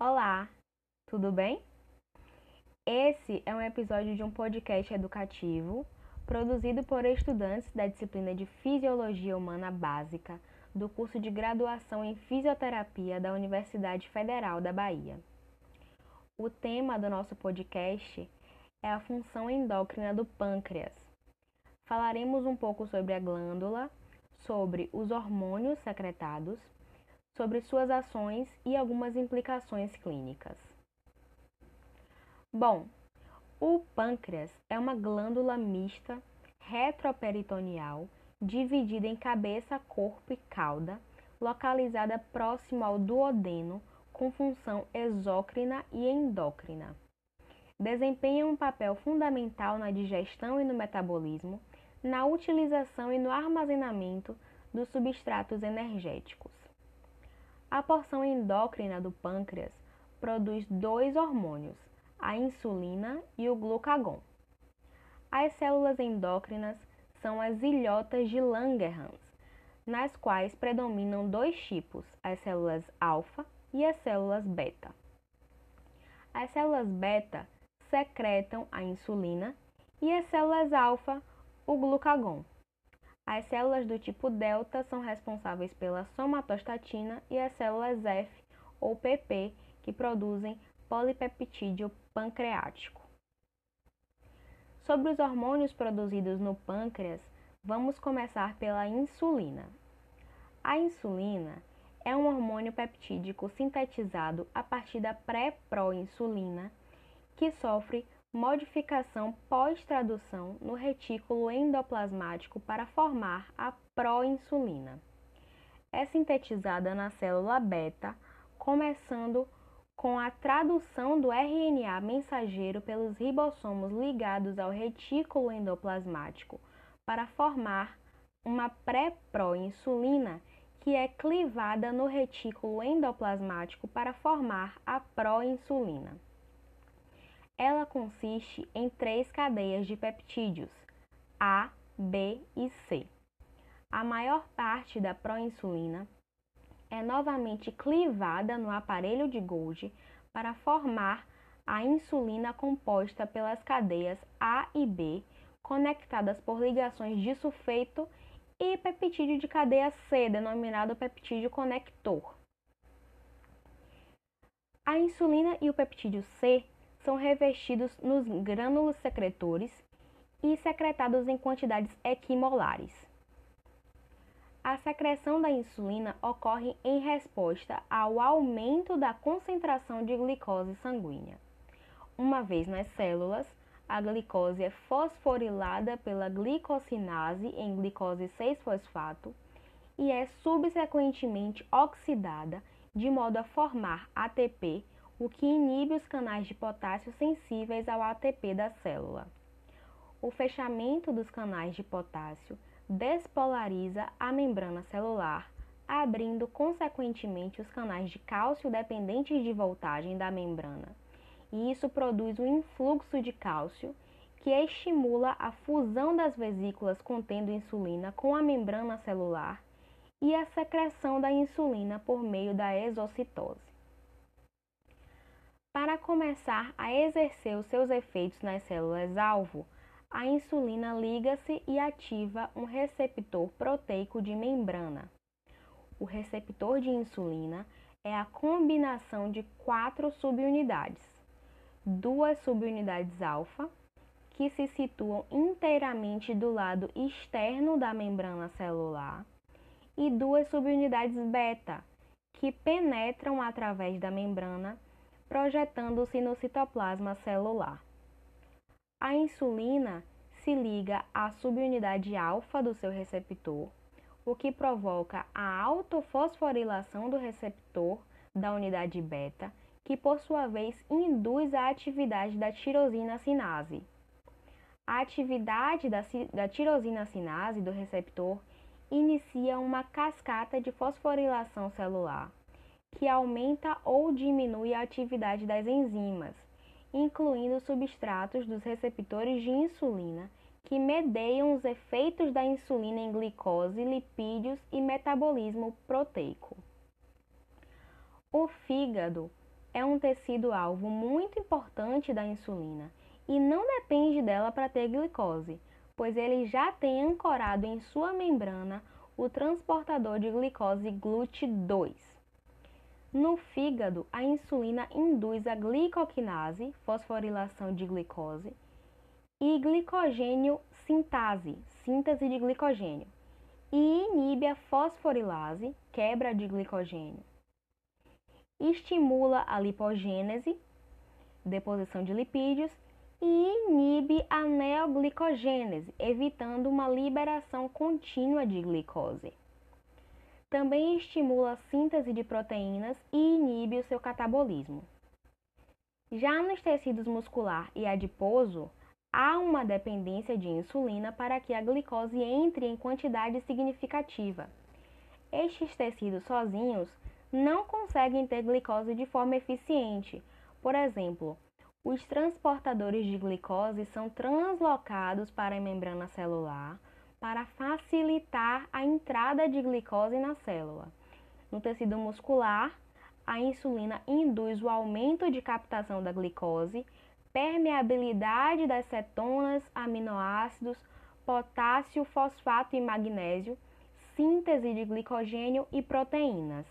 Olá, tudo bem? Esse é um episódio de um podcast educativo produzido por estudantes da disciplina de Fisiologia Humana Básica do curso de graduação em Fisioterapia da Universidade Federal da Bahia. O tema do nosso podcast é a função endócrina do pâncreas. Falaremos um pouco sobre a glândula, sobre os hormônios secretados, sobre suas ações e algumas implicações clínicas. Bom, o pâncreas é uma glândula mista retroperitoneal dividida em cabeça, corpo e cauda, localizada próximo ao duodeno, com função exócrina e endócrina. Desempenha um papel fundamental na digestão e no metabolismo, na utilização e no armazenamento dos substratos energéticos. A porção endócrina do pâncreas produz dois hormônios, a insulina e o glucagon. As células endócrinas são as ilhotas de Langerhans, nas quais predominam dois tipos, as células alfa e as células beta. As células beta secretam a insulina e as células alfa o glucagon. As células do tipo delta são responsáveis pela somatostatina e as células F ou PP que produzem polipeptídeo pancreático. Sobre os hormônios produzidos no pâncreas, vamos começar pela insulina. A insulina é um hormônio peptídico sintetizado a partir da pré-proinsulina que sofre modificação pós-tradução no retículo endoplasmático para formar a proinsulina. É sintetizada na célula beta, começando com a tradução do RNA mensageiro pelos ribossomos ligados ao retículo endoplasmático para formar uma pré-proinsulina que é clivada no retículo endoplasmático para formar a proinsulina. Ela consiste em três cadeias de peptídeos, A, B e C. A maior parte da proinsulina é novamente clivada no aparelho de Golgi para formar a insulina composta pelas cadeias A e B, conectadas por ligações de sulfeto e peptídeo de cadeia C, denominado peptídeo conector. A insulina e o peptídeo C são revestidos nos grânulos secretores e secretados em quantidades equimolares. A secreção da insulina ocorre em resposta ao aumento da concentração de glicose sanguínea. Uma vez nas células, a glicose é fosforilada pela glicosinase em glicose 6-fosfato e é subsequentemente oxidada de modo a formar ATP, o que inibe os canais de potássio sensíveis ao ATP da célula. O fechamento dos canais de potássio despolariza a membrana celular, abrindo consequentemente os canais de cálcio dependentes de voltagem da membrana. E isso produz um influxo de cálcio que estimula a fusão das vesículas contendo insulina com a membrana celular e a secreção da insulina por meio da exocitose. Para começar a exercer os seus efeitos nas células-alvo, a insulina liga-se e ativa um receptor proteico de membrana. O receptor de insulina é a combinação de quatro subunidades: duas subunidades alfa, que se situam inteiramente do lado externo da membrana celular, e duas subunidades beta, que penetram através da membrana, projetando-se no citoplasma celular. A insulina se liga à subunidade alfa do seu receptor, o que provoca a autofosforilação do receptor da unidade beta, que por sua vez induz a atividade da tirosina sinase. A atividade da, da tirosina sinase do receptor inicia uma cascata de fosforilação celular, que aumenta ou diminui a atividade das enzimas, incluindo substratos dos receptores de insulina, que medeiam os efeitos da insulina em glicose, lipídios e metabolismo proteico. O fígado é um tecido-alvo muito importante da insulina e não depende dela para ter glicose, pois ele já tem ancorado em sua membrana o transportador de glicose GLUT2. No fígado, a insulina induz a glicoquinase, fosforilação de glicose, e glicogênio sintase, síntese de glicogênio, e inibe a fosforilase, quebra de glicogênio. Estimula a lipogênese, deposição de lipídios, e inibe a neoglicogênese, evitando uma liberação contínua de glicose. Também estimula a síntese de proteínas e inibe o seu catabolismo. Já nos tecidos muscular e adiposo, há uma dependência de insulina para que a glicose entre em quantidade significativa. Estes tecidos sozinhos não conseguem ter glicose de forma eficiente. Por exemplo, os transportadores de glicose são translocados para a membrana celular para facilitar a entrada de glicose na célula. No tecido muscular, a insulina induz o aumento de captação da glicose, permeabilidade das cetonas, aminoácidos, potássio, fosfato e magnésio, síntese de glicogênio e proteínas.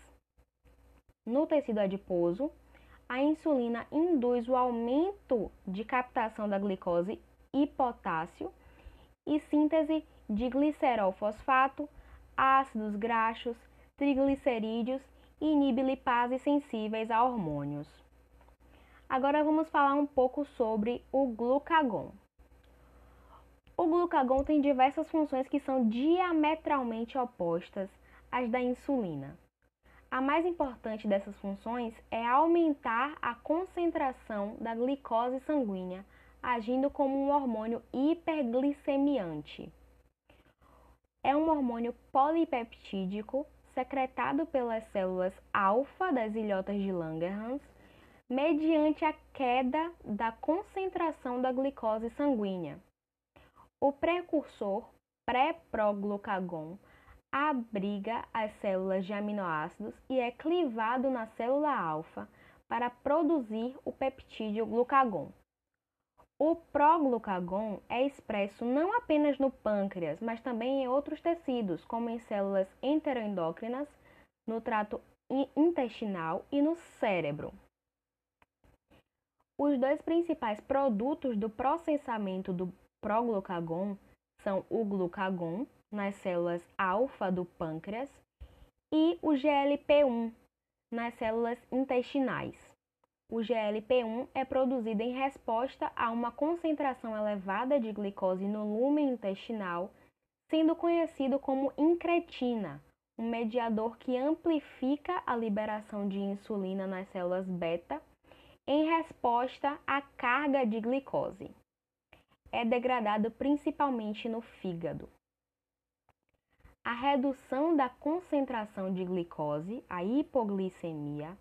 No tecido adiposo, a insulina induz o aumento de captação da glicose e potássio e síntese de glicerol fosfato, ácidos graxos, triglicerídeos e inibe lipases sensíveis a hormônios. Agora vamos falar um pouco sobre o glucagon. O glucagon tem diversas funções que são diametralmente opostas às da insulina. A mais importante dessas funções é aumentar a concentração da glicose sanguínea, agindo como um hormônio hiperglicemiante. É um hormônio polipeptídico secretado pelas células alfa das ilhotas de Langerhans, mediante a queda da concentração da glicose sanguínea. O precursor pré-proglucagon abriga as células de aminoácidos e é clivado na célula alfa para produzir o peptídeo glucagon. O proglucagon é expresso não apenas no pâncreas, mas também em outros tecidos, como em células enteroendócrinas, no trato intestinal e no cérebro. Os dois principais produtos do processamento do proglucagon são o glucagon, nas células alfa do pâncreas, e o GLP-1 nas células intestinais. O GLP-1 é produzido em resposta a uma concentração elevada de glicose no lumen intestinal, sendo conhecido como incretina, um mediador que amplifica a liberação de insulina nas células beta em resposta à carga de glicose. É degradado principalmente no fígado. A redução da concentração de glicose, a hipoglicemia,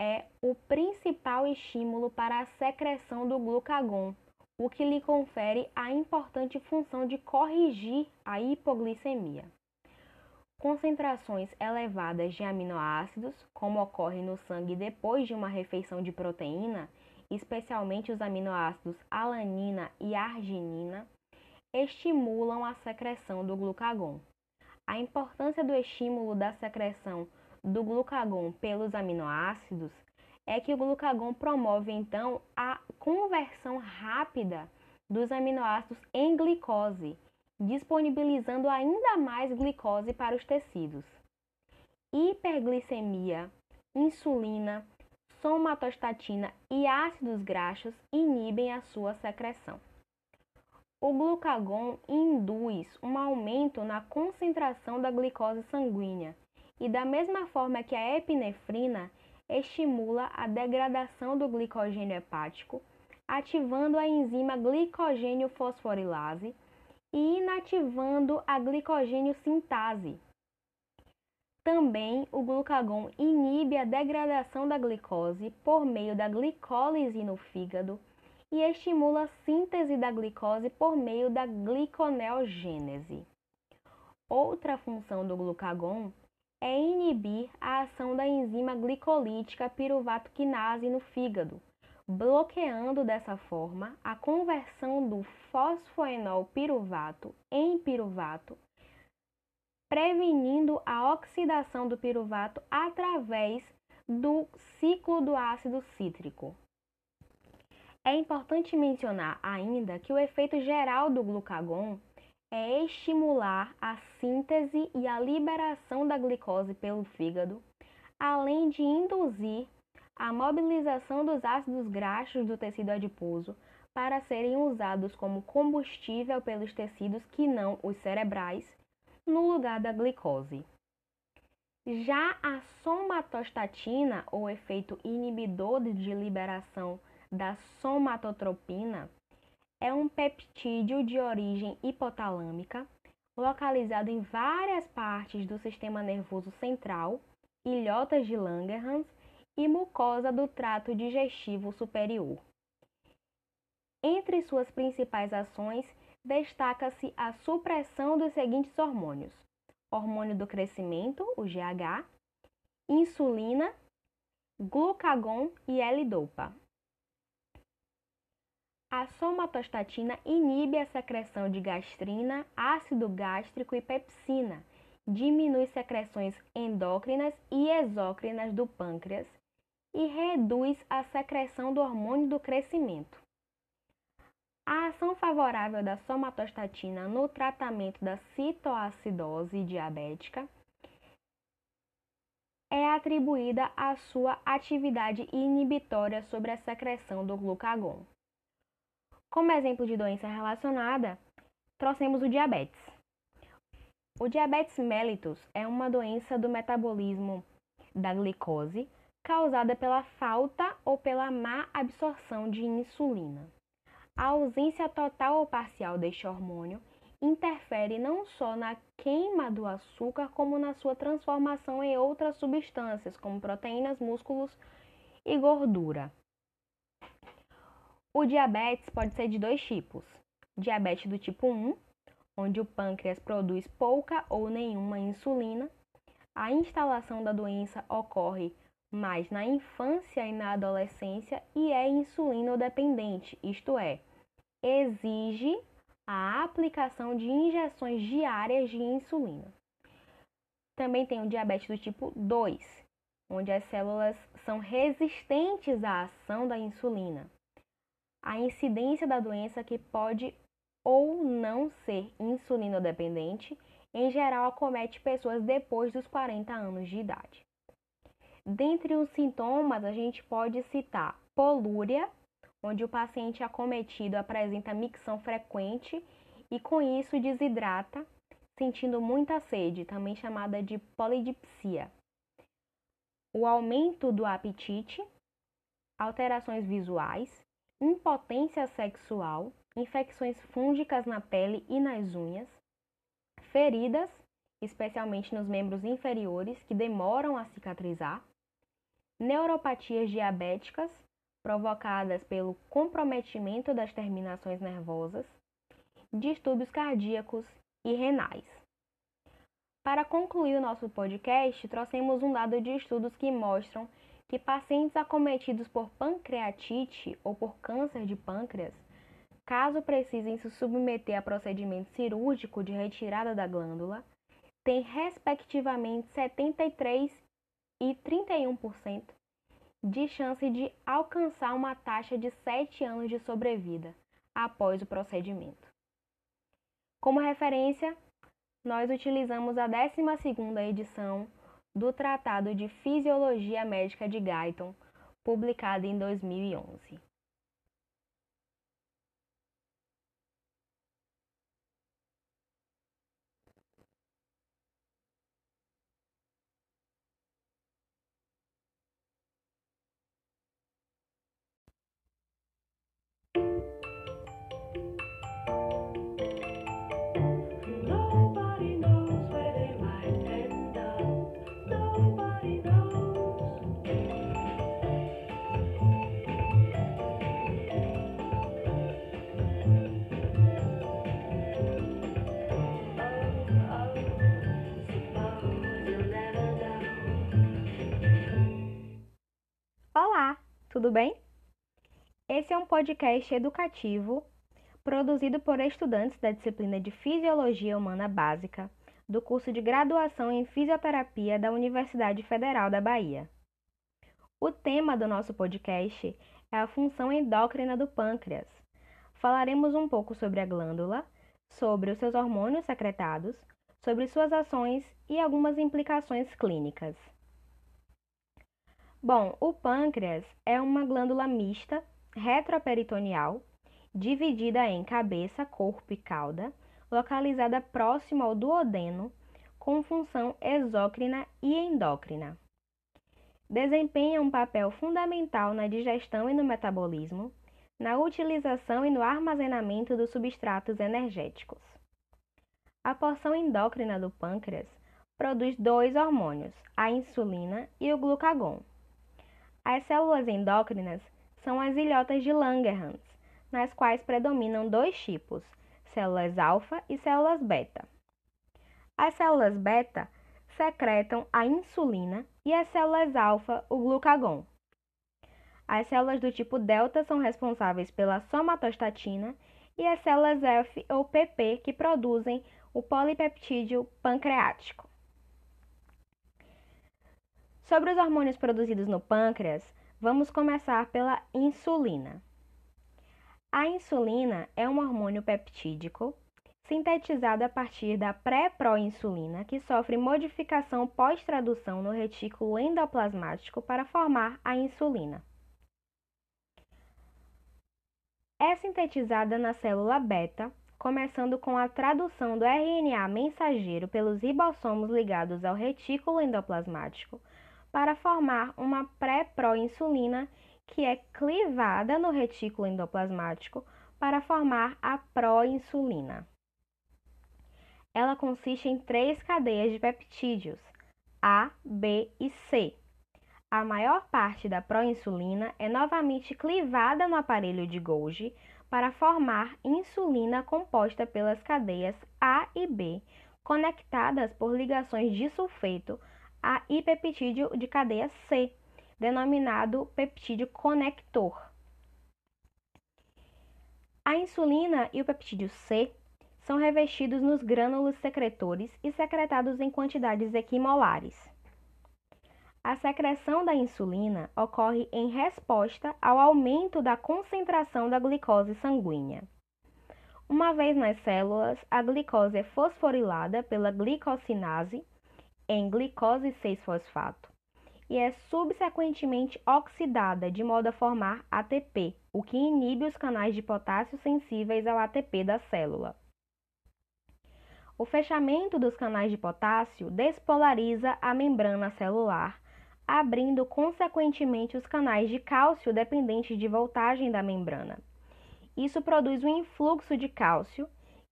é o principal estímulo para a secreção do glucagon, o que lhe confere a importante função de corrigir a hipoglicemia. Concentrações elevadas de aminoácidos, como ocorre no sangue depois de uma refeição de proteína, especialmente os aminoácidos alanina e arginina, estimulam a secreção do glucagon. A importância do estímulo da secreção do glucagon pelos aminoácidos é que o glucagon promove então a conversão rápida dos aminoácidos em glicose, disponibilizando ainda mais glicose para os tecidos. Hiperglicemia, insulina, somatostatina e ácidos graxos inibem a sua secreção. O glucagon induz um aumento na concentração da glicose sanguínea e, da mesma forma que a epinefrina, estimula a degradação do glicogênio hepático, ativando a enzima glicogênio fosforilase e inativando a glicogênio sintase. Também o glucagon inibe a degradação da glicose por meio da glicólise no fígado e estimula a síntese da glicose por meio da gliconeogênese. Outra função do glucagon é inibir a ação da enzima glicolítica piruvato quinase no fígado, bloqueando dessa forma a conversão do fosfoenol piruvato em piruvato, prevenindo a oxidação do piruvato através do ciclo do ácido cítrico. É importante mencionar ainda que o efeito geral do glucagon é estimular a síntese e a liberação da glicose pelo fígado, além de induzir a mobilização dos ácidos graxos do tecido adiposo para serem usados como combustível pelos tecidos que não os cerebrais, no lugar da glicose. Já a somatostatina, ou efeito inibidor de liberação da somatotropina, é um peptídeo de origem hipotalâmica, localizado em várias partes do sistema nervoso central, ilhotas de Langerhans e mucosa do trato digestivo superior. Entre suas principais ações, destaca-se a supressão dos seguintes hormônios: hormônio do crescimento, o GH, insulina, glucagon e L-dopa. A somatostatina inibe a secreção de gastrina, ácido gástrico e pepsina, diminui secreções endócrinas e exócrinas do pâncreas e reduz a secreção do hormônio do crescimento. A ação favorável da somatostatina no tratamento da citoacidose diabética é atribuída à sua atividade inibitória sobre a secreção do glucagon. Como exemplo de doença relacionada, trouxemos o diabetes. O diabetes mellitus é uma doença do metabolismo da glicose causada pela falta ou pela má absorção de insulina. A ausência total ou parcial deste hormônio interfere não só na queima do açúcar, como na sua transformação em outras substâncias, como proteínas, músculos e gordura. O diabetes pode ser de dois tipos: diabetes do tipo 1, onde o pâncreas produz pouca ou nenhuma insulina. A instalação da doença ocorre mais na infância e na adolescência e é insulino-dependente, isto é, exige a aplicação de injeções diárias de insulina. Também tem o diabetes do tipo 2, onde as células são resistentes à ação da insulina a incidência da doença que pode ou não ser insulinodependente, em geral acomete pessoas depois dos 40 anos de idade. Dentre os sintomas, a gente pode citar polúria, onde o paciente acometido apresenta micção frequente e com isso desidrata, sentindo muita sede, também chamada de polidipsia. O aumento do apetite, alterações visuais, impotência sexual, infecções fúngicas na pele e nas unhas, feridas, especialmente nos membros inferiores, que demoram a cicatrizar, neuropatias diabéticas, provocadas pelo comprometimento das terminações nervosas, distúrbios cardíacos e renais. Para concluir o nosso podcast, trouxemos um dado de estudos que mostram que pacientes acometidos por pancreatite ou por câncer de pâncreas, caso precisem se submeter a procedimento cirúrgico de retirada da glândula, têm respectivamente 73 e 31% de chance de alcançar uma taxa de 7 anos de sobrevida após o procedimento. Como referência, nós utilizamos a 12ª edição do Tratado de Fisiologia Médica de Guyton, publicado em 2011. Tudo bem? Esse é um podcast educativo produzido por estudantes da disciplina de Fisiologia Humana Básica do curso de graduação em Fisioterapia da Universidade Federal da Bahia. O tema do nosso podcast é a função endócrina do pâncreas. Falaremos um pouco sobre a glândula, sobre os seus hormônios secretados, sobre suas ações e algumas implicações clínicas. Bom, o pâncreas é uma glândula mista retroperitoneal dividida em cabeça, corpo e cauda, localizada próximo ao duodeno, com função exócrina e endócrina. Desempenha um papel fundamental na digestão e no metabolismo, na utilização e no armazenamento dos substratos energéticos. A porção endócrina do pâncreas produz dois hormônios, a insulina e o glucagon. As células endócrinas são as ilhotas de Langerhans, nas quais predominam dois tipos, células alfa e células beta. As células beta secretam a insulina e as células alfa o glucagon. As células do tipo delta são responsáveis pela somatostatina e as células F ou PP que produzem o polipeptídeo pancreático. Sobre os hormônios produzidos no pâncreas, vamos começar pela insulina. A insulina é um hormônio peptídico sintetizado a partir da pré-proinsulina, que sofre modificação pós-tradução no retículo endoplasmático para formar a insulina. É sintetizada na célula beta, começando com a tradução do RNA mensageiro pelos ribossomos ligados ao retículo endoplasmático para formar uma pré-proinsulina que é clivada no retículo endoplasmático para formar a proinsulina. Ela consiste em três cadeias de peptídeos, A, B e C. A maior parte da proinsulina é novamente clivada no aparelho de Golgi para formar insulina composta pelas cadeias A e B, conectadas por ligações de sulfeto a hipeptídeo de cadeia C, denominado peptídeo conector. A insulina e o peptídeo C são revestidos nos grânulos secretores e secretados em quantidades equimolares. A secreção da insulina ocorre em resposta ao aumento da concentração da glicose sanguínea. Uma vez nas células, a glicose é fosforilada pela glicosinase em glicose 6-fosfato e é subsequentemente oxidada de modo a formar ATP, o que inibe os canais de potássio sensíveis ao ATP da célula. O fechamento dos canais de potássio despolariza a membrana celular, abrindo consequentemente os canais de cálcio dependentes de voltagem da membrana. Isso produz um influxo de cálcio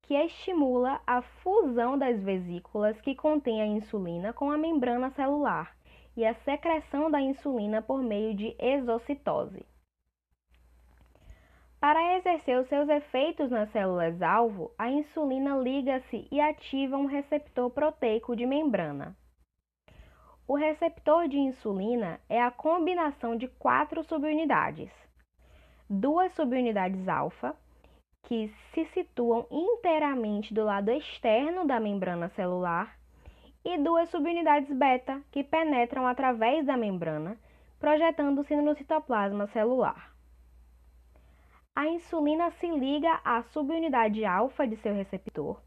que estimula a fusão das vesículas que contêm a insulina com a membrana celular e a secreção da insulina por meio de exocitose. Para exercer os seus efeitos nas células-alvo, a insulina liga-se e ativa um receptor proteico de membrana. O receptor de insulina é a combinação de quatro subunidades: duas subunidades alfa, que se situam inteiramente do lado externo da membrana celular, e duas subunidades beta, que penetram através da membrana, projetando-se no citoplasma celular. A insulina se liga à subunidade alfa de seu receptor,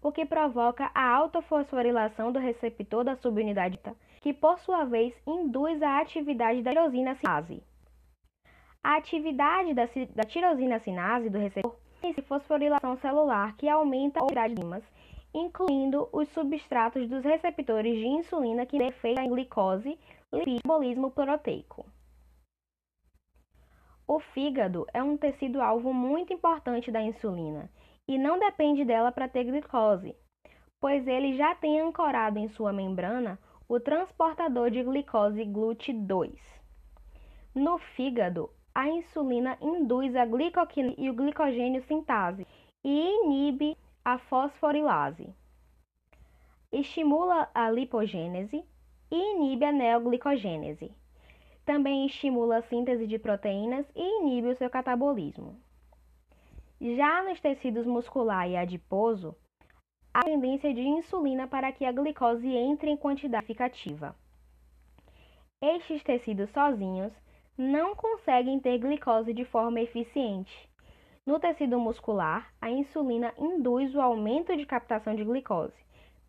o que provoca a autofosforilação do receptor da subunidade beta, que por sua vez induz a atividade da tirosina sinase. A atividade da, da tirosina sinase do receptor inicia fosforilação celular que aumenta a quantidade de enzimas, incluindo os substratos dos receptores de insulina que efeito em glicose, lipídio metabolismo proteico. O fígado é um tecido-alvo muito importante da insulina e não depende dela para ter glicose, pois ele já tem ancorado em sua membrana o transportador de glicose GLUT2. No fígado, a insulina induz a glicoquina e o glicogênio sintase e inibe a fosforilase. Estimula a lipogênese e inibe a neoglicogênese. também estimula a síntese de proteínas e inibe o seu catabolismo. Já nos tecidos muscular e adiposo, há tendência de insulina para que a glicose entre em quantidade significativa. Estes tecidos sozinhos não conseguem ter glicose de forma eficiente. No tecido muscular, a insulina induz o aumento de captação de glicose,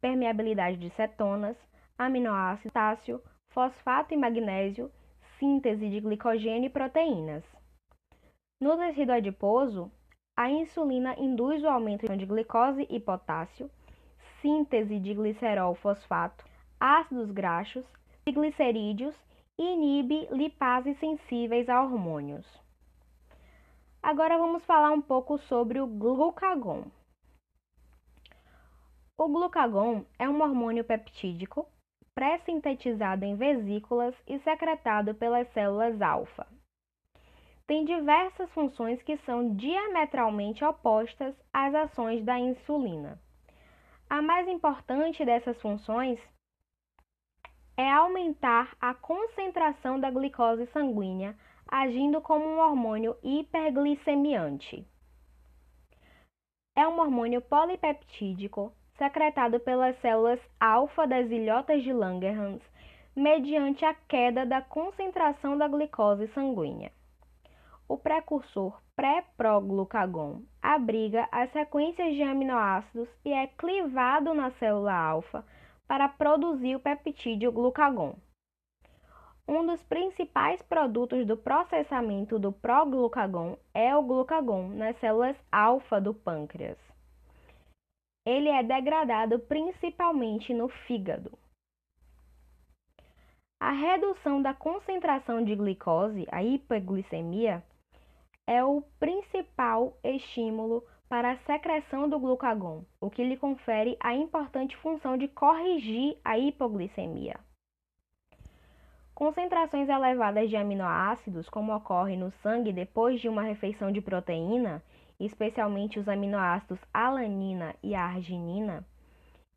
permeabilidade de cetonas, aminoácido, potássio, fosfato e magnésio síntese de glicogênio e proteínas. No tecido adiposo, a insulina induz o aumento de glicose e potássio, síntese de glicerol fosfato, ácidos graxos, glicerídeos e inibe lipases sensíveis a hormônios. Agora vamos falar um pouco sobre o glucagon. O glucagon é um hormônio peptídico pré-sintetizado em vesículas e secretado pelas células alfa. Tem diversas funções que são diametralmente opostas às ações da insulina. A mais importante dessas funções é aumentar a concentração da glicose sanguínea, agindo como um hormônio hiperglicemiante. É um hormônio polipeptídico secretado pelas células alfa das ilhotas de Langerhans, mediante a queda da concentração da glicose sanguínea. O precursor pré-proglucagon abriga as sequências de aminoácidos e é clivado na célula alfa para produzir o peptídeo glucagon. Um dos principais produtos do processamento do proglucagon é o glucagon nas células alfa do pâncreas ele é degradado principalmente no fígado. A redução da concentração de glicose, a hiperglicemia, é o principal estímulo para a secreção do glucagon, o que lhe confere a importante função de corrigir a hipoglicemia. Concentrações elevadas de aminoácidos, como ocorre no sangue depois de uma refeição de proteína, especialmente os aminoácidos alanina e arginina,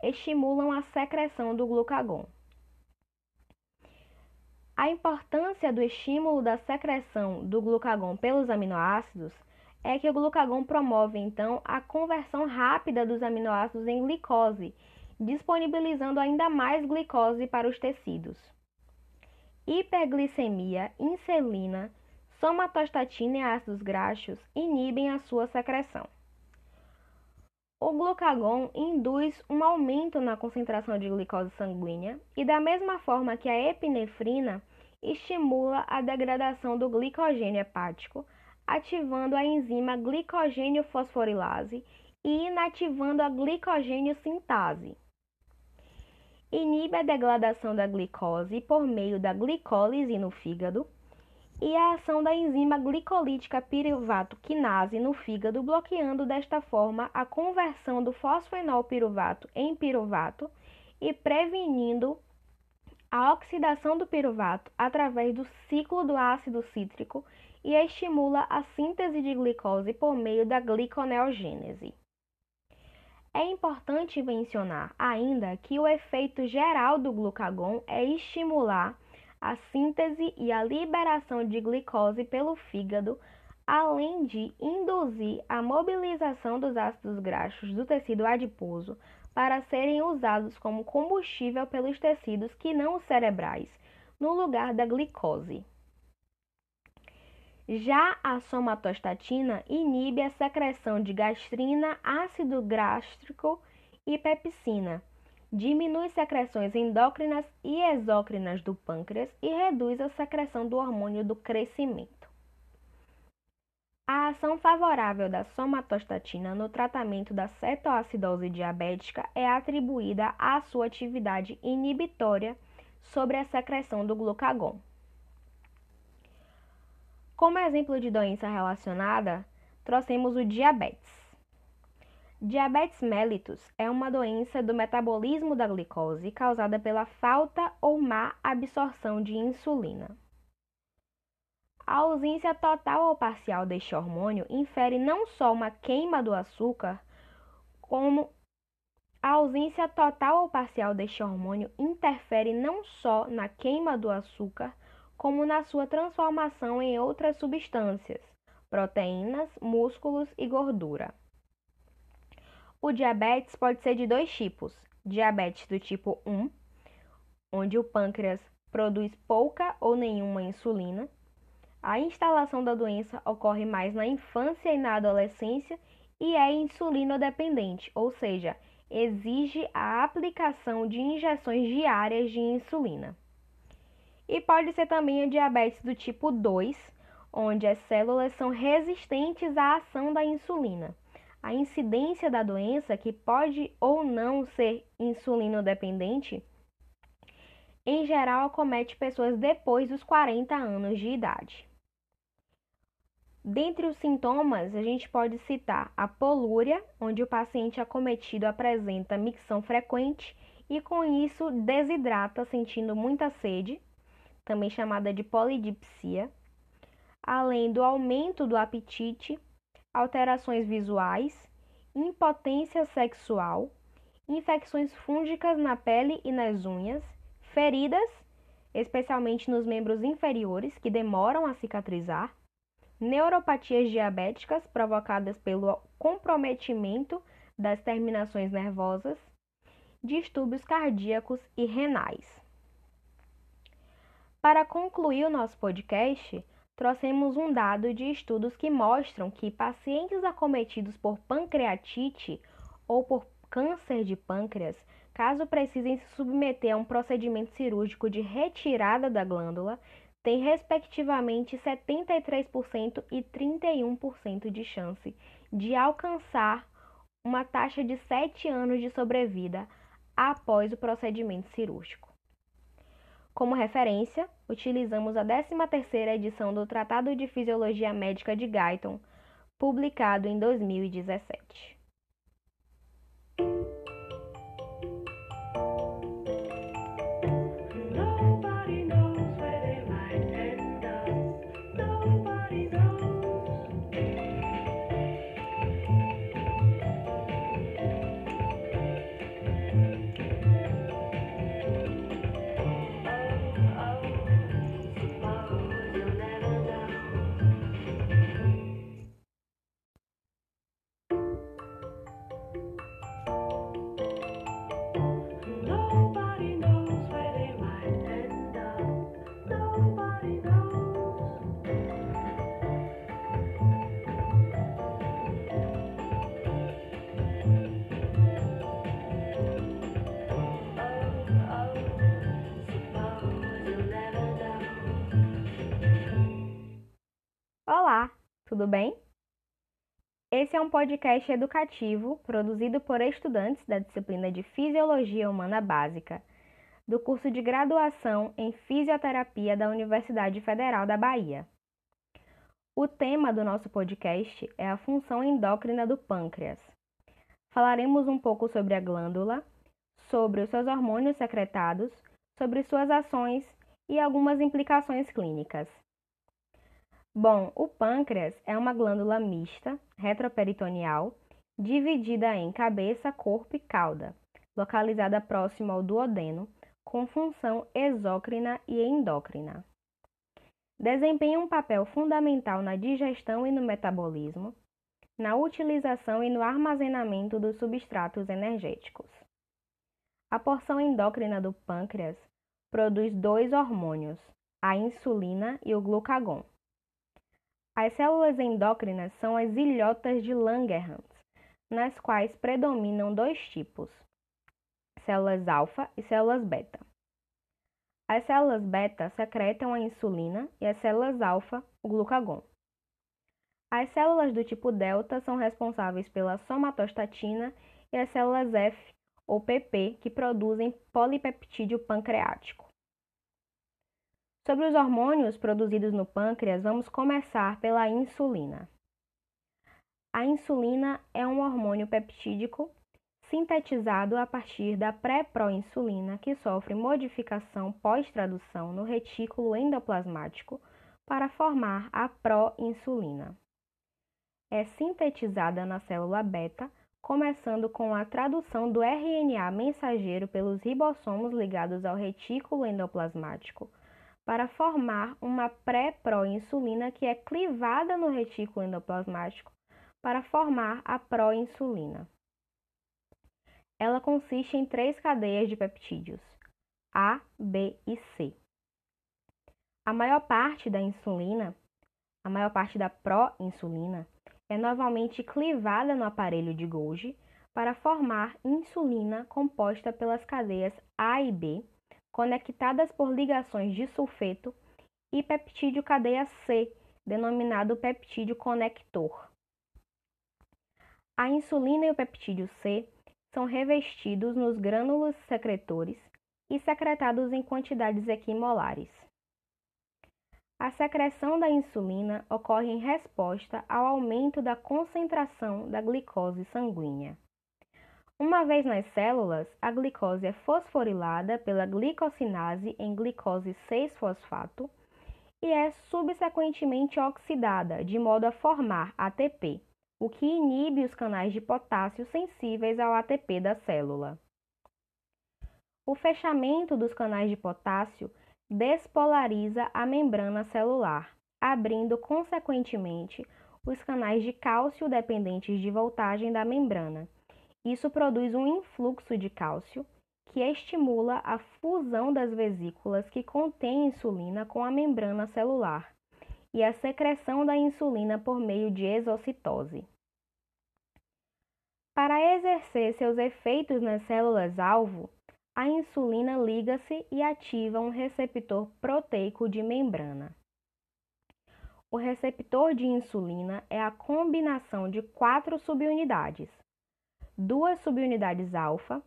estimulam a secreção do glucagon. A importância do estímulo da secreção do glucagon pelos aminoácidos é que o glucagon promove então a conversão rápida dos aminoácidos em glicose, disponibilizando ainda mais glicose para os tecidos. Hiperglicemia, insulina somatostatina e ácidos graxos inibem a sua secreção. O glucagon induz um aumento na concentração de glicose sanguínea e, da mesma forma que a epinefrina, estimula a degradação do glicogênio hepático, ativando a enzima glicogênio fosforilase e inativando a glicogênio sintase. Inibe a degradação da glicose por meio da glicólise no fígado e a ação da enzima glicolítica piruvato quinase no fígado, bloqueando desta forma a conversão do fosfenol piruvato em piruvato e prevenindo a oxidação do piruvato através do ciclo do ácido cítrico e estimula a síntese de glicose por meio da gliconeogênese. É importante mencionar ainda que o efeito geral do glucagon é estimular a síntese e a liberação de glicose pelo fígado, além de induzir a mobilização dos ácidos graxos do tecido adiposo para serem usados como combustível pelos tecidos que não cerebrais, no lugar da glicose. Já a somatostatina inibe a secreção de gastrina, ácido gástrico e pepsina, diminui secreções endócrinas e exócrinas do pâncreas e reduz a secreção do hormônio do crescimento. A ação favorável da somatostatina no tratamento da cetoacidose diabética é atribuída à sua atividade inibitória sobre a secreção do glucagon. Como exemplo de doença relacionada, trouxemos o diabetes. Diabetes mellitus é uma doença do metabolismo da glicose causada pela falta ou má absorção de insulina. A ausência total ou parcial deste hormônio infere não só uma queima do açúcar, como a ausência total ou parcial deste hormônio interfere não só na queima do açúcar, como na sua transformação em outras substâncias, proteínas, músculos e gordura. O diabetes pode ser de dois tipos: diabetes do tipo 1, onde o pâncreas produz pouca ou nenhuma insulina. A instalação da doença ocorre mais na infância e na adolescência e é insulinodependente, ou seja, exige a aplicação de injeções diárias de insulina. E pode ser também a diabetes do tipo 2, onde as células são resistentes à ação da insulina. A incidência da doença, que pode ou não ser insulinodependente, em geral acomete pessoas depois dos 40 anos de idade. Dentre os sintomas, a gente pode citar a polúria, onde o paciente acometido apresenta micção frequente e com isso desidrata, sentindo muita sede, também chamada de polidipsia, além do aumento do apetite, alterações visuais, impotência sexual, infecções fúngicas na pele e nas unhas, feridas, especialmente nos membros inferiores, que demoram a cicatrizar, neuropatias diabéticas provocadas pelo comprometimento das terminações nervosas, distúrbios cardíacos e renais. Para concluir o nosso podcast, trouxemos um dado de estudos que mostram que pacientes acometidos por pancreatite ou por câncer de pâncreas, caso precisem se submeter a um procedimento cirúrgico de retirada da glândula, têm respectivamente 73% e 31% de chance de alcançar uma taxa de 7 anos de sobrevida após o procedimento cirúrgico. Como referência, utilizamos a 13ª edição do Tratado de Fisiologia Médica de Guyton, publicado em 2017. Tudo bem? Esse é um podcast educativo produzido por estudantes da disciplina de Fisiologia Humana Básica, do curso de graduação em Fisioterapia da Universidade Federal da Bahia. O tema do nosso podcast é a função endócrina do pâncreas. Falaremos um pouco sobre a glândula, sobre os seus hormônios secretados, sobre suas ações e algumas implicações clínicas. Bom, o pâncreas é uma glândula mista, retroperitoneal, dividida em cabeça, corpo e cauda, localizada próximo ao duodeno, com função exócrina e endócrina. Desempenha um papel fundamental na digestão e no metabolismo, na utilização e no armazenamento dos substratos energéticos. A porção endócrina do pâncreas produz dois hormônios, a insulina e o glucagon. As células endócrinas são as ilhotas de Langerhans, nas quais predominam dois tipos, células alfa e células beta. As células beta secretam a insulina e as células alfa o glucagon. As células do tipo delta são responsáveis pela somatostatina e as células F ou PP que produzem polipeptídeo pancreático. Sobre os hormônios produzidos no pâncreas, vamos começar pela insulina. A insulina é um hormônio peptídico sintetizado a partir da pré-proinsulina que sofre modificação pós-tradução no retículo endoplasmático para formar a proinsulina. É sintetizada na célula beta, começando com a tradução do RNA mensageiro pelos ribossomos ligados ao retículo endoplasmático para formar uma pré-proinsulina que é clivada no retículo endoplasmático para formar a proinsulina. Ela consiste em três cadeias de peptídeos, A, B e C. A maior parte da insulina, a maior parte da proinsulina, é novamente clivada no aparelho de Golgi para formar insulina composta pelas cadeias A e B, conectadas por ligações de sulfeto, e peptídeo cadeia C, denominado peptídeo conector. A insulina e o peptídeo C são revestidos nos grânulos secretores e secretados em quantidades equimolares. A secreção da insulina ocorre em resposta ao aumento da concentração da glicose sanguínea. Uma vez nas células, a glicose é fosforilada pela glicosinase em glicose 6-fosfato e é subsequentemente oxidada, de modo a formar ATP, o que inibe os canais de potássio sensíveis ao ATP da célula. O fechamento dos canais de potássio despolariza a membrana celular, abrindo consequentemente os canais de cálcio dependentes de voltagem da membrana isso produz um influxo de cálcio que estimula a fusão das vesículas que contêm insulina com a membrana celular e a secreção da insulina por meio de exocitose. Para exercer seus efeitos nas células-alvo, a insulina liga-se e ativa um receptor proteico de membrana. O receptor de insulina é a combinação de quatro subunidades, duas subunidades alfa,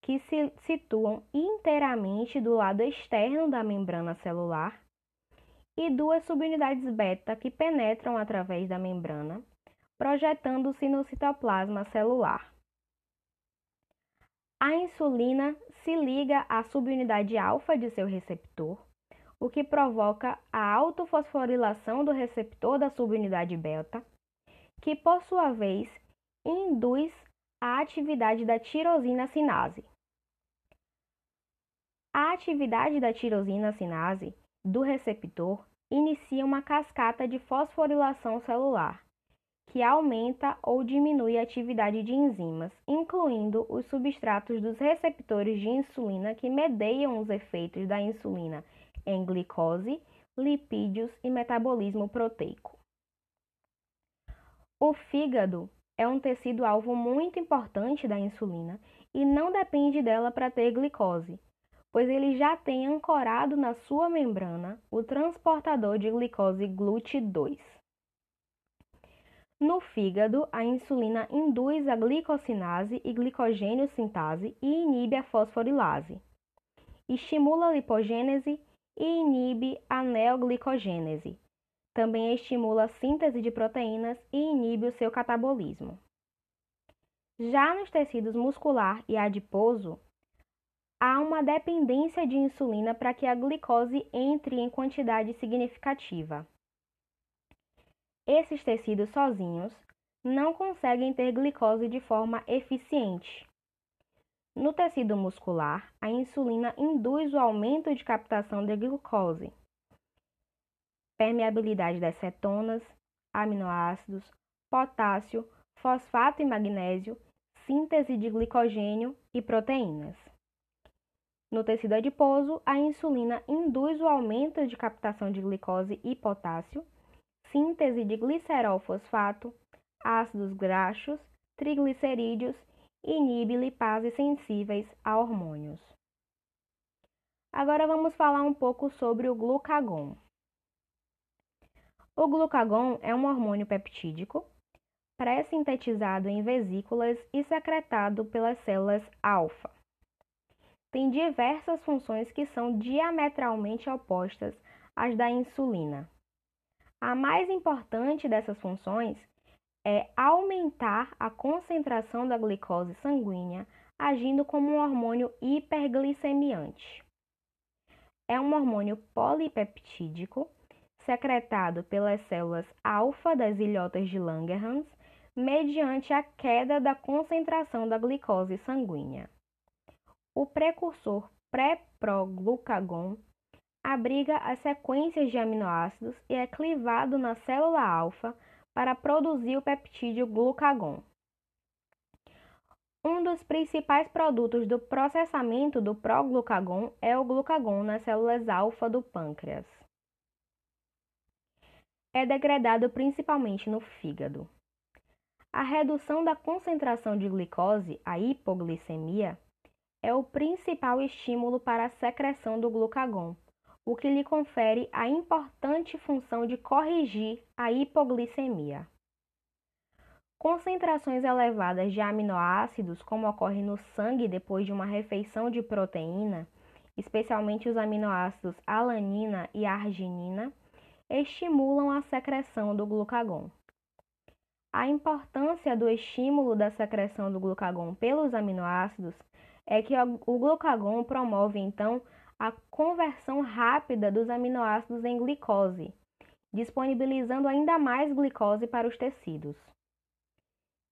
que se situam inteiramente do lado externo da membrana celular, e duas subunidades beta que penetram através da membrana, projetando-se no citoplasma celular. A insulina se liga à subunidade alfa de seu receptor, o que provoca a autofosforilação do receptor da subunidade beta, que por sua vez induz a atividade da tirosina sinase. A atividade da tirosina sinase do receptor inicia uma cascata de fosforilação celular, que aumenta ou diminui a atividade de enzimas, incluindo os substratos dos receptores de insulina que medeiam os efeitos da insulina em glicose, lipídios e metabolismo proteico. O fígado é um tecido alvo muito importante da insulina e não depende dela para ter glicose, pois ele já tem ancorado na sua membrana o transportador de glicose GLUT2. No fígado, a insulina induz a glicosinase e glicogênio sintase e inibe a fosforilase. Estimula a lipogênese e inibe a neoglicogênese, também estimula a síntese de proteínas e inibe o seu catabolismo. Já nos tecidos muscular e adiposo, há uma dependência de insulina para que a glicose entre em quantidade significativa. Esses tecidos sozinhos não conseguem ter glicose de forma eficiente. No tecido muscular, a insulina induz o aumento de captação de glicose, permeabilidade das cetonas, aminoácidos, potássio, fosfato e magnésio, síntese de glicogênio e proteínas. No tecido adiposo, a insulina induz o aumento de captação de glicose e potássio, síntese de glicerol fosfato, ácidos graxos, triglicerídeos e inibe lipases sensíveis a hormônios. Agora vamos falar um pouco sobre o glucagon. O glucagon é um hormônio peptídico pré-sintetizado em vesículas e secretado pelas células alfa. Tem diversas funções que são diametralmente opostas às da insulina. A mais importante dessas funções é aumentar a concentração da glicose sanguínea, agindo como um hormônio hiperglicemiante. É um hormônio polipeptídico secretado pelas células alfa das ilhotas de Langerhans, mediante a queda da concentração da glicose sanguínea. O precursor pré-proglucagon abriga as sequências de aminoácidos e é clivado na célula alfa para produzir o peptídeo glucagon. Um dos principais produtos do processamento do proglucagon é o glucagon nas células alfa do pâncreas. É degradado principalmente no fígado. A redução da concentração de glicose, a hipoglicemia, é o principal estímulo para a secreção do glucagon, o que lhe confere a importante função de corrigir a hipoglicemia. Concentrações elevadas de aminoácidos, como ocorre no sangue depois de uma refeição de proteína, especialmente os aminoácidos alanina e arginina, estimulam a secreção do glucagon. A importância do estímulo da secreção do glucagon pelos aminoácidos é que o glucagon promove então a conversão rápida dos aminoácidos em glicose, disponibilizando ainda mais glicose para os tecidos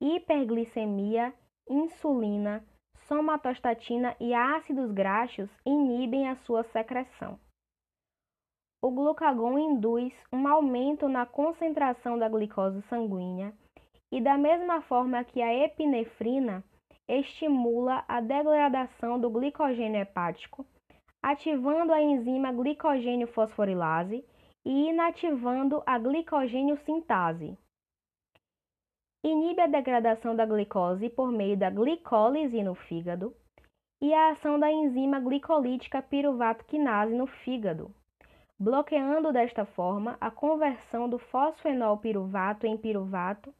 hiperglicemia, insulina, somatostatina e ácidos graxos inibem a sua secreção. O glucagon induz um aumento na concentração da glicose sanguínea e, da mesma forma que a epinefrina, estimula a degradação do glicogênio hepático, ativando a enzima glicogênio fosforilase e inativando a glicogênio sintase. Inibe a degradação da glicose por meio da glicólise no fígado e a ação da enzima glicolítica piruvato quinase no fígado, bloqueando desta forma a conversão do fosfenol piruvato em piruvato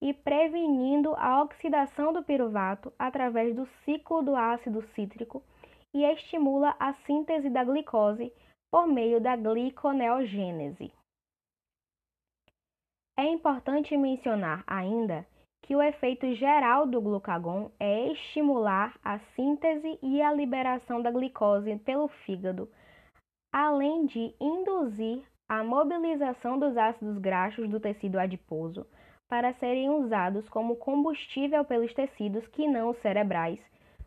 e prevenindo a oxidação do piruvato através do ciclo do ácido cítrico e estimula a síntese da glicose por meio da gliconeogênese. É importante mencionar ainda que o efeito geral do glucagon é estimular a síntese e a liberação da glicose pelo fígado, além de induzir a mobilização dos ácidos graxos do tecido adiposo para serem usados como combustível pelos tecidos que não cerebrais,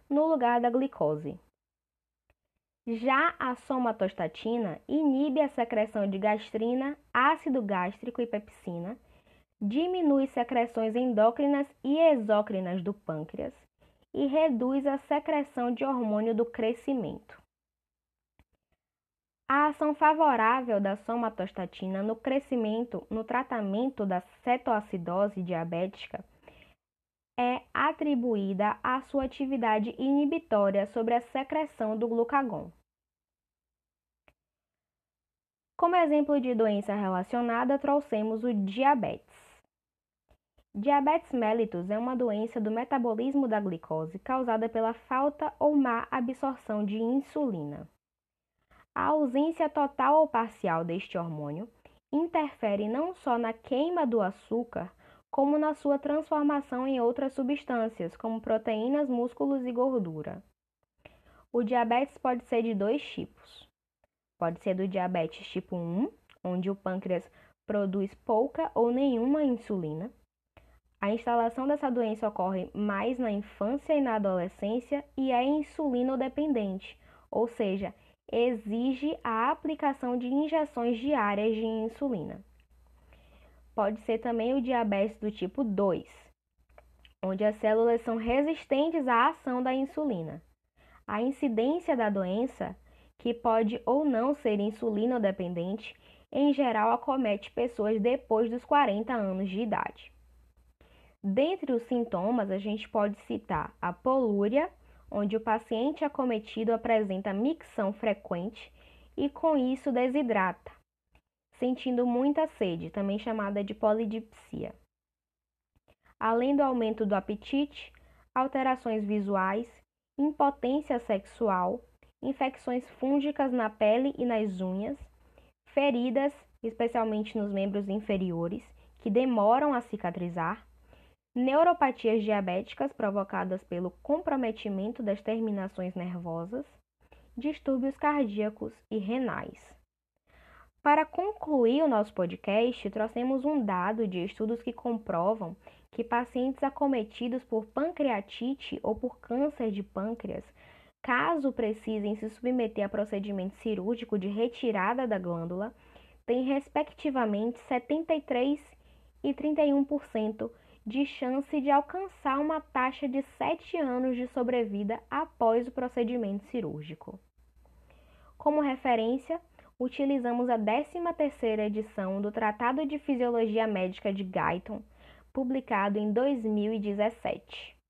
no lugar da glicose. Já a somatostatina inibe a secreção de gastrina, ácido gástrico e pepsina, diminui secreções endócrinas e exócrinas do pâncreas e reduz a secreção de hormônio do crescimento. A ação favorável da somatostatina no crescimento no tratamento da cetoacidose diabética é atribuída à sua atividade inibitória sobre a secreção do glucagon. Como exemplo de doença relacionada, trouxemos o diabetes. Diabetes mellitus é uma doença do metabolismo da glicose causada pela falta ou má absorção de insulina. A ausência total ou parcial deste hormônio interfere não só na queima do açúcar, como na sua transformação em outras substâncias, como proteínas, músculos e gordura. O diabetes pode ser de dois tipos. Pode ser do diabetes tipo 1, onde o pâncreas produz pouca ou nenhuma insulina. A instalação dessa doença ocorre mais na infância e na adolescência e é insulinodependente, ou seja, exige a aplicação de injeções diárias de insulina pode ser também o diabetes do tipo 2, onde as células são resistentes à ação da insulina. A incidência da doença, que pode ou não ser insulinodependente, em geral acomete pessoas depois dos 40 anos de idade. Dentre os sintomas, a gente pode citar a polúria, onde o paciente acometido apresenta micção frequente e com isso desidrata, sentindo muita sede, também chamada de polidipsia. Além do aumento do apetite, alterações visuais, impotência sexual, infecções fúngicas na pele e nas unhas, feridas, especialmente nos membros inferiores, que demoram a cicatrizar, neuropatias diabéticas provocadas pelo comprometimento das terminações nervosas, distúrbios cardíacos e renais. Para concluir o nosso podcast, trouxemos um dado de estudos que comprovam que pacientes acometidos por pancreatite ou por câncer de pâncreas caso precisem se submeter a procedimento cirúrgico de retirada da glândula, têm respectivamente 73 e 31% de chance de alcançar uma taxa de 7 anos de sobrevida após o procedimento cirúrgico. Como referência, utilizamos a 13ª edição do Tratado de Fisiologia Médica de Guyton, publicado em 2017.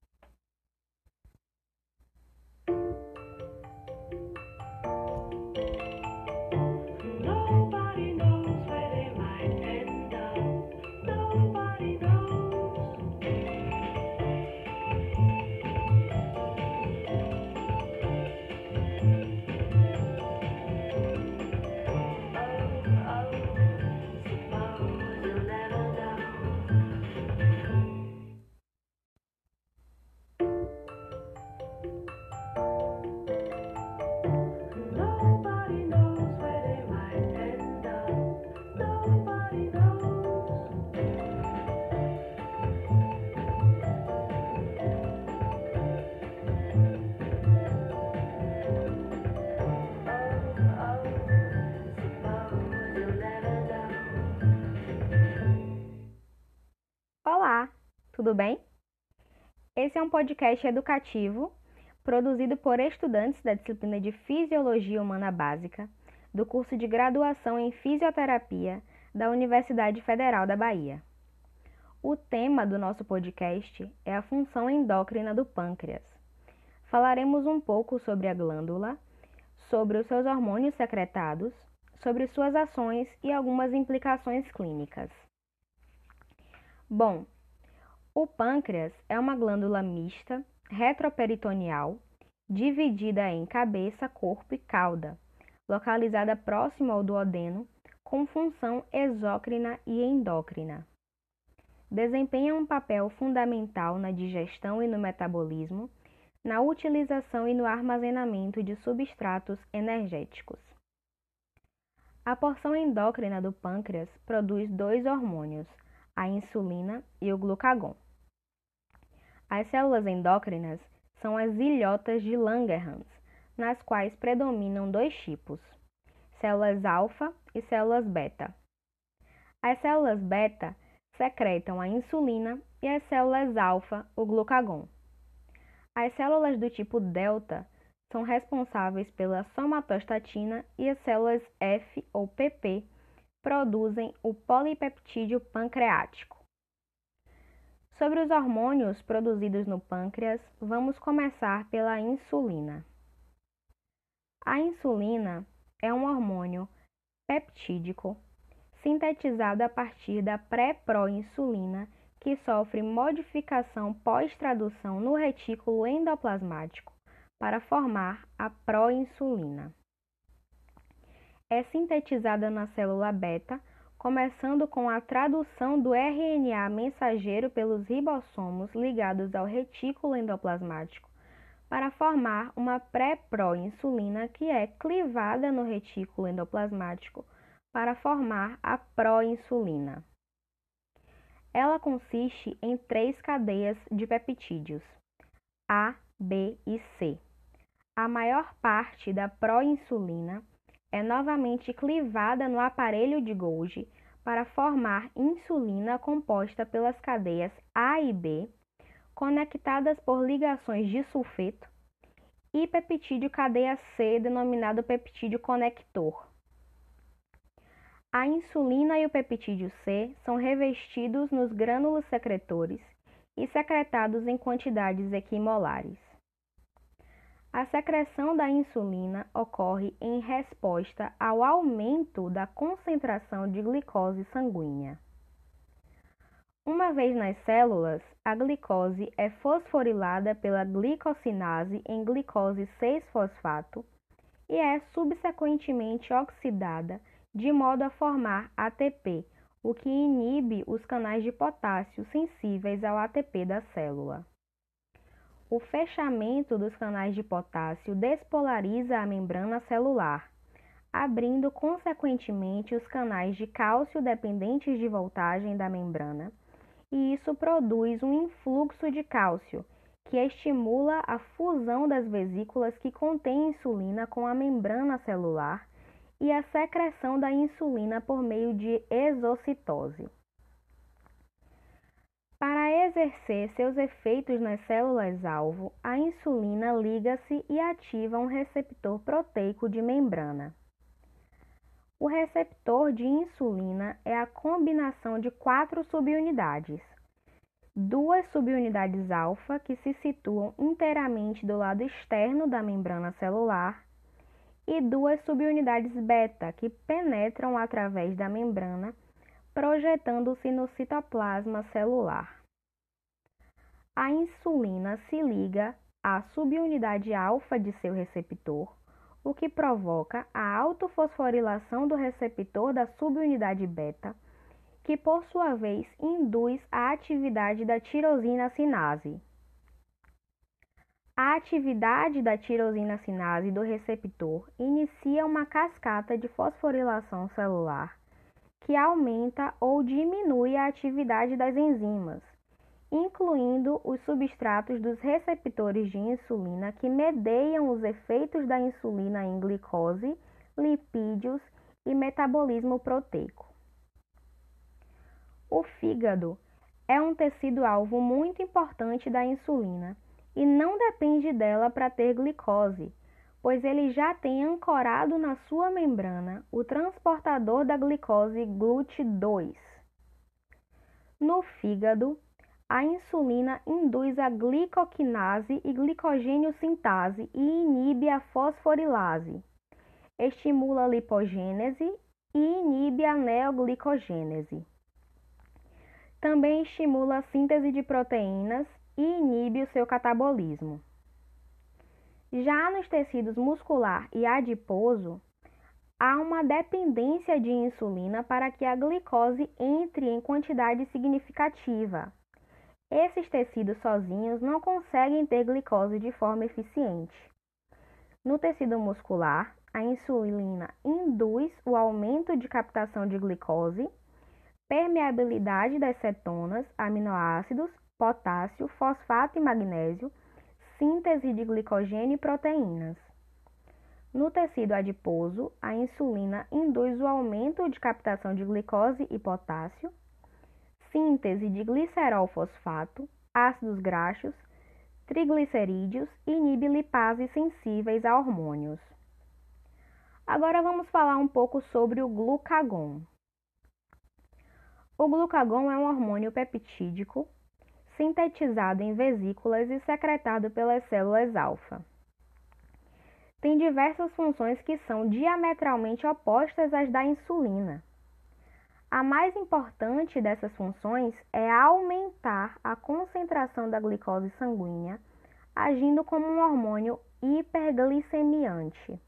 Tudo bem? Esse é um podcast educativo produzido por estudantes da disciplina de Fisiologia Humana Básica do curso de graduação em Fisioterapia da Universidade Federal da Bahia. O tema do nosso podcast é a função endócrina do pâncreas. Falaremos um pouco sobre a glândula, sobre os seus hormônios secretados, sobre suas ações e algumas implicações clínicas. Bom, o pâncreas é uma glândula mista retroperitoneal dividida em cabeça, corpo e cauda, localizada próximo ao duodeno, com função exócrina e endócrina. Desempenha um papel fundamental na digestão e no metabolismo, na utilização e no armazenamento de substratos energéticos. A porção endócrina do pâncreas produz dois hormônios, a insulina e o glucagon. As células endócrinas são as ilhotas de Langerhans, nas quais predominam dois tipos, células alfa e células beta. As células beta secretam a insulina e as células alfa o glucagon. As células do tipo delta são responsáveis pela somatostatina e as células F ou PP produzem o polipeptídeo pancreático. Sobre os hormônios produzidos no pâncreas, vamos começar pela insulina. A insulina é um hormônio peptídico sintetizado a partir da pré-proinsulina que sofre modificação pós-tradução no retículo endoplasmático para formar a proinsulina é sintetizada na célula beta, começando com a tradução do RNA mensageiro pelos ribossomos ligados ao retículo endoplasmático, para formar uma pré-proinsulina que é clivada no retículo endoplasmático para formar a proinsulina. Ela consiste em três cadeias de peptídeos, A, B e C. A maior parte da proinsulina é novamente clivada no aparelho de Golgi para formar insulina composta pelas cadeias A e B, conectadas por ligações de sulfeto, e peptídeo cadeia C, denominado peptídeo conector. A insulina e o peptídeo C são revestidos nos grânulos secretores e secretados em quantidades equimolares. A secreção da insulina ocorre em resposta ao aumento da concentração de glicose sanguínea. Uma vez nas células, a glicose é fosforilada pela glicosinase em glicose 6-fosfato e é subsequentemente oxidada de modo a formar ATP, o que inibe os canais de potássio sensíveis ao ATP da célula. O fechamento dos canais de potássio despolariza a membrana celular, abrindo consequentemente os canais de cálcio dependentes de voltagem da membrana, e isso produz um influxo de cálcio, que estimula a fusão das vesículas que contêm insulina com a membrana celular e a secreção da insulina por meio de exocitose. Para exercer seus efeitos nas células-alvo, a insulina liga-se e ativa um receptor proteico de membrana. O receptor de insulina é a combinação de quatro subunidades. Duas subunidades alfa que se situam inteiramente do lado externo da membrana celular e duas subunidades beta que penetram através da membrana projetando-se no citoplasma celular. A insulina se liga à subunidade alfa de seu receptor, o que provoca a autofosforilação do receptor da subunidade beta, que por sua vez induz a atividade da tirosina sinase. A atividade da tirosina sinase do receptor inicia uma cascata de fosforilação celular que aumenta ou diminui a atividade das enzimas, incluindo os substratos dos receptores de insulina que medeiam os efeitos da insulina em glicose, lipídios e metabolismo proteico. O fígado é um tecido-alvo muito importante da insulina e não depende dela para ter glicose, pois ele já tem ancorado na sua membrana o transportador da glicose GLUT2. No fígado, a insulina induz a glicoquinase e glicogênio sintase e inibe a fosforilase. Estimula a lipogênese e inibe a neoglicogênese. Também estimula a síntese de proteínas e inibe o seu catabolismo. Já nos tecidos muscular e adiposo, há uma dependência de insulina para que a glicose entre em quantidade significativa. Esses tecidos sozinhos não conseguem ter glicose de forma eficiente. No tecido muscular, a insulina induz o aumento de captação de glicose, permeabilidade das cetonas, aminoácidos, potássio, fosfato e magnésio síntese de glicogênio e proteínas. No tecido adiposo, a insulina induz o aumento de captação de glicose e potássio, síntese de glicerol fosfato, ácidos graxos, triglicerídeos e inibe lipases sensíveis a hormônios. Agora vamos falar um pouco sobre o glucagon. O glucagon é um hormônio peptídico sintetizado em vesículas e secretado pelas células alfa. Tem diversas funções que são diametralmente opostas às da insulina. A mais importante dessas funções é aumentar a concentração da glicose sanguínea, agindo como um hormônio hiperglicemiante.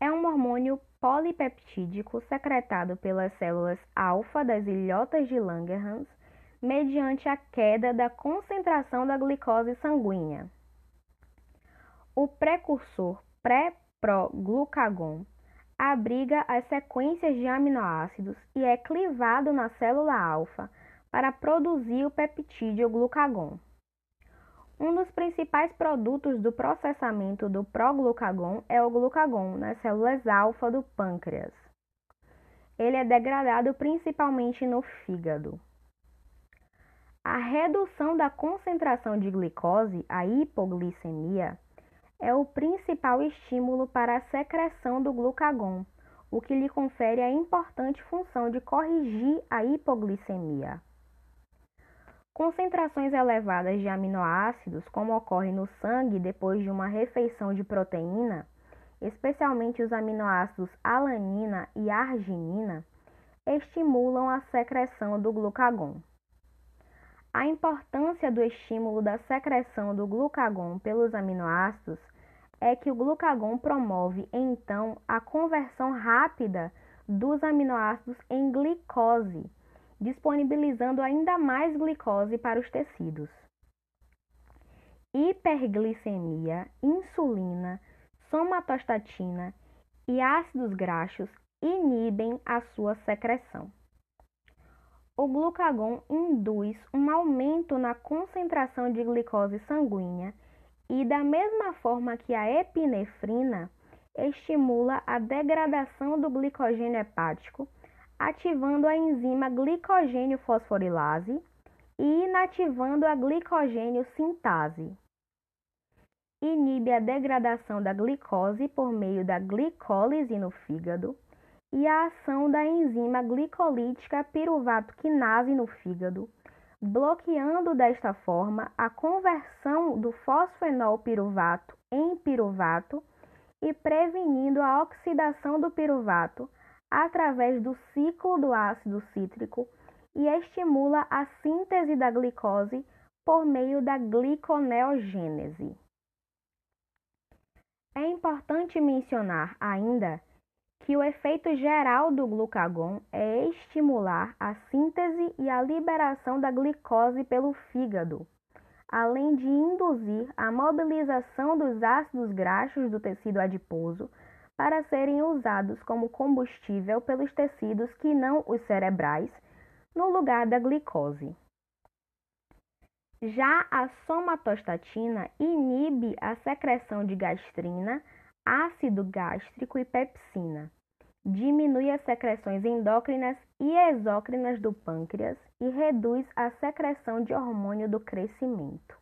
É um hormônio polipeptídico secretado pelas células alfa das ilhotas de Langerhans mediante a queda da concentração da glicose sanguínea. O precursor pré-proglucagon abriga as sequências de aminoácidos e é clivado na célula alfa para produzir o peptídeo glucagon. Um dos principais produtos do processamento do proglucagon é o glucagon nas células alfa do pâncreas. Ele é degradado principalmente no fígado. A redução da concentração de glicose, a hipoglicemia, é o principal estímulo para a secreção do glucagon, o que lhe confere a importante função de corrigir a hipoglicemia. Concentrações elevadas de aminoácidos, como ocorre no sangue depois de uma refeição de proteína, especialmente os aminoácidos alanina e arginina, estimulam a secreção do glucagon. A importância do estímulo da secreção do glucagon pelos aminoácidos é que o glucagon promove, então, a conversão rápida dos aminoácidos em glicose, disponibilizando ainda mais glicose para os tecidos. Hiperglicemia, insulina, somatostatina e ácidos graxos inibem a sua secreção. O glucagon induz um aumento na concentração de glicose sanguínea e, da mesma forma que a epinefrina, estimula a degradação do glicogênio hepático, ativando a enzima glicogênio fosforilase e inativando a glicogênio sintase. Inibe a degradação da glicose por meio da glicólise no fígado e a ação da enzima glicolítica piruvato quinase no fígado, bloqueando desta forma a conversão do fosfenol piruvato em piruvato e prevenindo a oxidação do piruvato através do ciclo do ácido cítrico e estimula a síntese da glicose por meio da gliconeogênese. É importante mencionar ainda que o efeito geral do glucagon é estimular a síntese e a liberação da glicose pelo fígado, além de induzir a mobilização dos ácidos graxos do tecido adiposo para serem usados como combustível pelos tecidos que não os cerebrais, no lugar da glicose. Já a somatostatina inibe a secreção de gastrina, ácido gástrico e pepsina. Diminui as secreções endócrinas e exócrinas do pâncreas e reduz a secreção de hormônio do crescimento.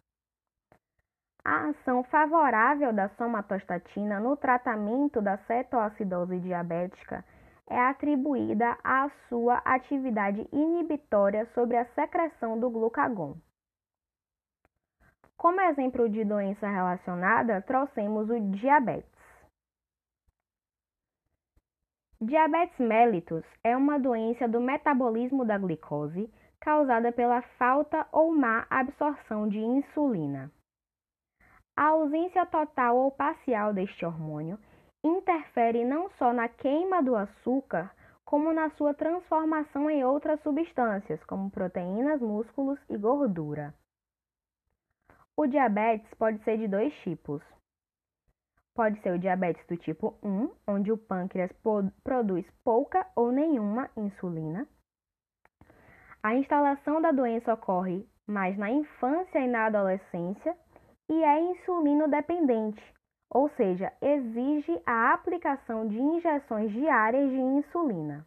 A ação favorável da somatostatina no tratamento da cetoacidose diabética é atribuída à sua atividade inibitória sobre a secreção do glucagon. Como exemplo de doença relacionada, trouxemos o diabetes. Diabetes mellitus é uma doença do metabolismo da glicose causada pela falta ou má absorção de insulina. A ausência total ou parcial deste hormônio interfere não só na queima do açúcar, como na sua transformação em outras substâncias, como proteínas, músculos e gordura. O diabetes pode ser de dois tipos. Pode ser o diabetes do tipo 1, onde o pâncreas produz pouca ou nenhuma insulina. A instalação da doença ocorre mais na infância e na adolescência e é insulino dependente, ou seja, exige a aplicação de injeções diárias de insulina.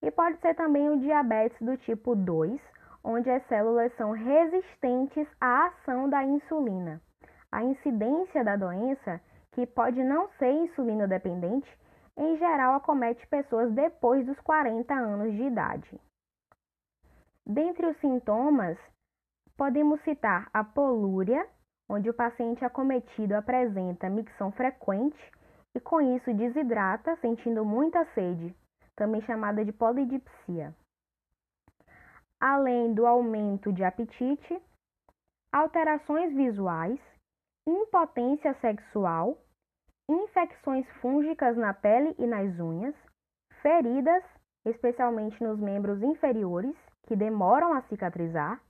E pode ser também o diabetes do tipo 2, onde as células são resistentes à ação da insulina. A incidência da doença, que pode não ser insulino dependente, em geral acomete pessoas depois dos 40 anos de idade. Dentre os sintomas, podemos citar a polúria, onde o paciente acometido apresenta micção frequente e com isso desidrata, sentindo muita sede, também chamada de polidipsia além do aumento de apetite, alterações visuais, impotência sexual, infecções fúngicas na pele e nas unhas, feridas, especialmente nos membros inferiores, que demoram a cicatrizar,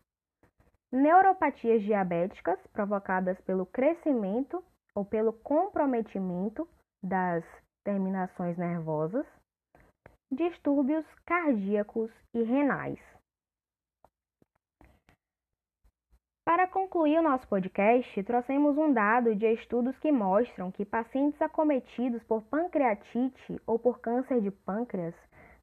neuropatias diabéticas provocadas pelo crescimento ou pelo comprometimento das terminações nervosas, distúrbios cardíacos e renais. Para concluir o nosso podcast, trouxemos um dado de estudos que mostram que pacientes acometidos por pancreatite ou por câncer de pâncreas,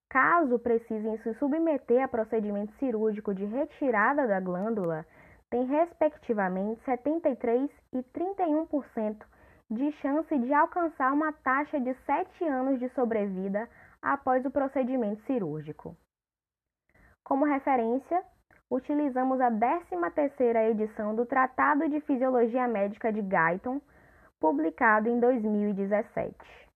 caso precisem se submeter a procedimento cirúrgico de retirada da glândula, têm respectivamente 73 e 31% de chance de alcançar uma taxa de 7 anos de sobrevida após o procedimento cirúrgico. Como referência, utilizamos a 13ª edição do Tratado de Fisiologia Médica de Guyton, publicado em 2017.